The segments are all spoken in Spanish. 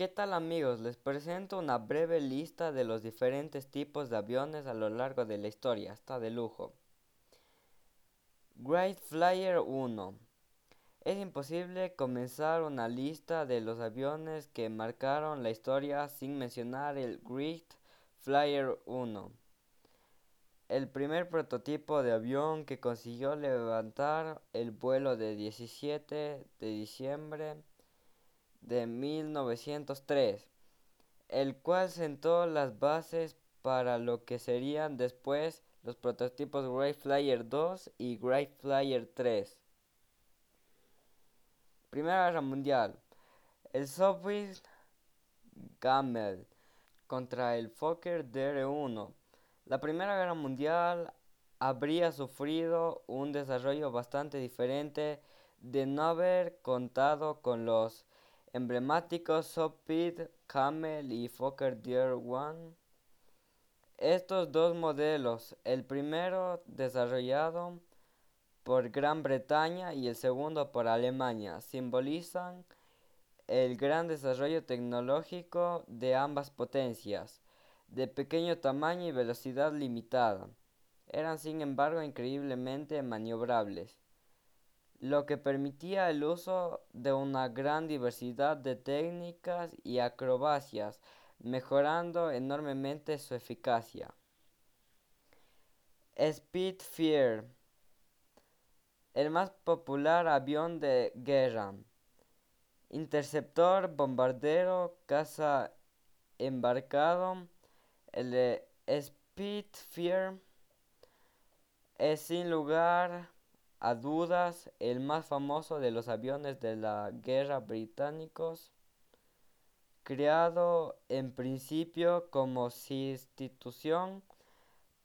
¿Qué tal amigos? Les presento una breve lista de los diferentes tipos de aviones a lo largo de la historia. Está de lujo. Great Flyer 1. Es imposible comenzar una lista de los aviones que marcaron la historia sin mencionar el Great Flyer 1. El primer prototipo de avión que consiguió levantar el vuelo de 17 de diciembre de 1903, el cual sentó las bases para lo que serían después los prototipos Great Flyer 2 y Great Flyer 3. Primera Guerra Mundial. El Soviet Camel contra el Fokker DR-1. La Primera Guerra Mundial habría sufrido un desarrollo bastante diferente de no haber contado con los emblemáticos Sopit, Camel y Fokker Deer One. Estos dos modelos, el primero desarrollado por Gran Bretaña y el segundo por Alemania, simbolizan el gran desarrollo tecnológico de ambas potencias, de pequeño tamaño y velocidad limitada. Eran sin embargo increíblemente maniobrables lo que permitía el uso de una gran diversidad de técnicas y acrobacias, mejorando enormemente su eficacia. Spitfire, el más popular avión de guerra, interceptor, bombardero, caza embarcado, el Spitfire es sin lugar a dudas el más famoso de los aviones de la guerra británicos, creado en principio como sustitución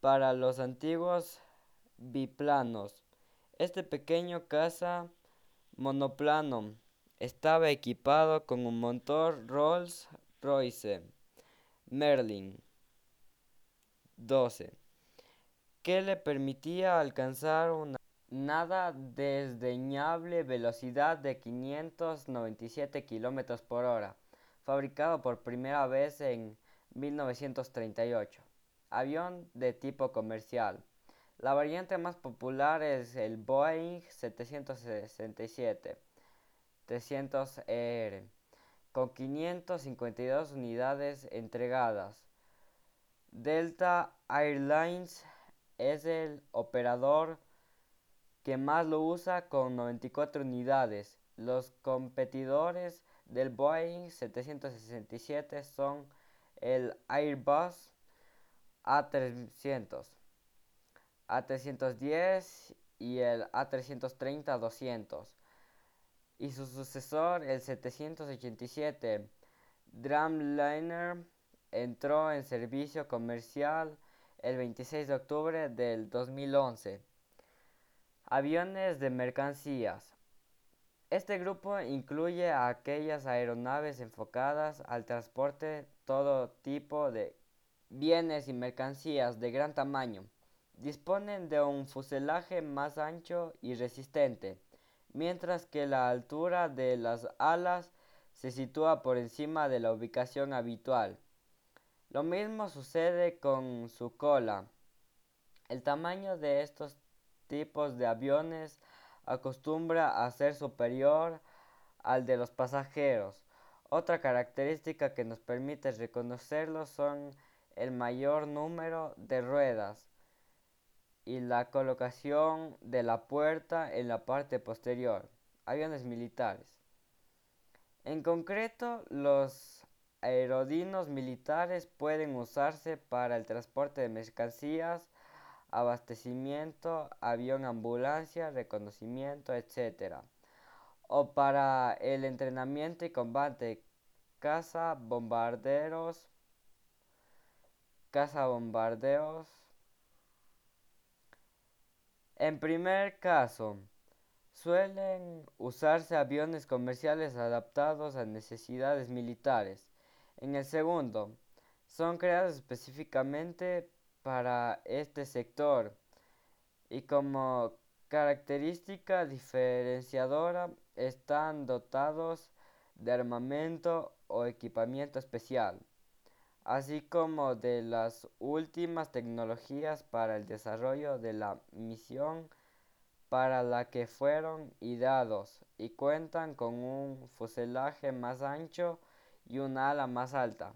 para los antiguos biplanos. Este pequeño caza monoplano estaba equipado con un motor Rolls-Royce Merlin 12 que le permitía alcanzar una nada desdeñable velocidad de 597 km por hora, fabricado por primera vez en 1938. Avión de tipo comercial. La variante más popular es el Boeing 767 300ER, con 552 unidades entregadas. Delta Airlines es el operador que más lo usa con 94 unidades. Los competidores del Boeing 767 son el Airbus A300, A310 y el A330-200 y su sucesor el 787 Dreamliner entró en servicio comercial el 26 de octubre del 2011. Aviones de mercancías. Este grupo incluye a aquellas aeronaves enfocadas al transporte todo tipo de bienes y mercancías de gran tamaño. Disponen de un fuselaje más ancho y resistente, mientras que la altura de las alas se sitúa por encima de la ubicación habitual. Lo mismo sucede con su cola. El tamaño de estos tipos de aviones acostumbra a ser superior al de los pasajeros. Otra característica que nos permite reconocerlos son el mayor número de ruedas y la colocación de la puerta en la parte posterior. Aviones militares. En concreto, los aerodinos militares pueden usarse para el transporte de mercancías, abastecimiento, avión ambulancia, reconocimiento, etc. O para el entrenamiento y combate, caza, bombarderos, caza bombardeos. En primer caso, suelen usarse aviones comerciales adaptados a necesidades militares. En el segundo, son creados específicamente para este sector y como característica diferenciadora están dotados de armamento o equipamiento especial, así como de las últimas tecnologías para el desarrollo de la misión para la que fueron ideados y cuentan con un fuselaje más ancho y un ala más alta.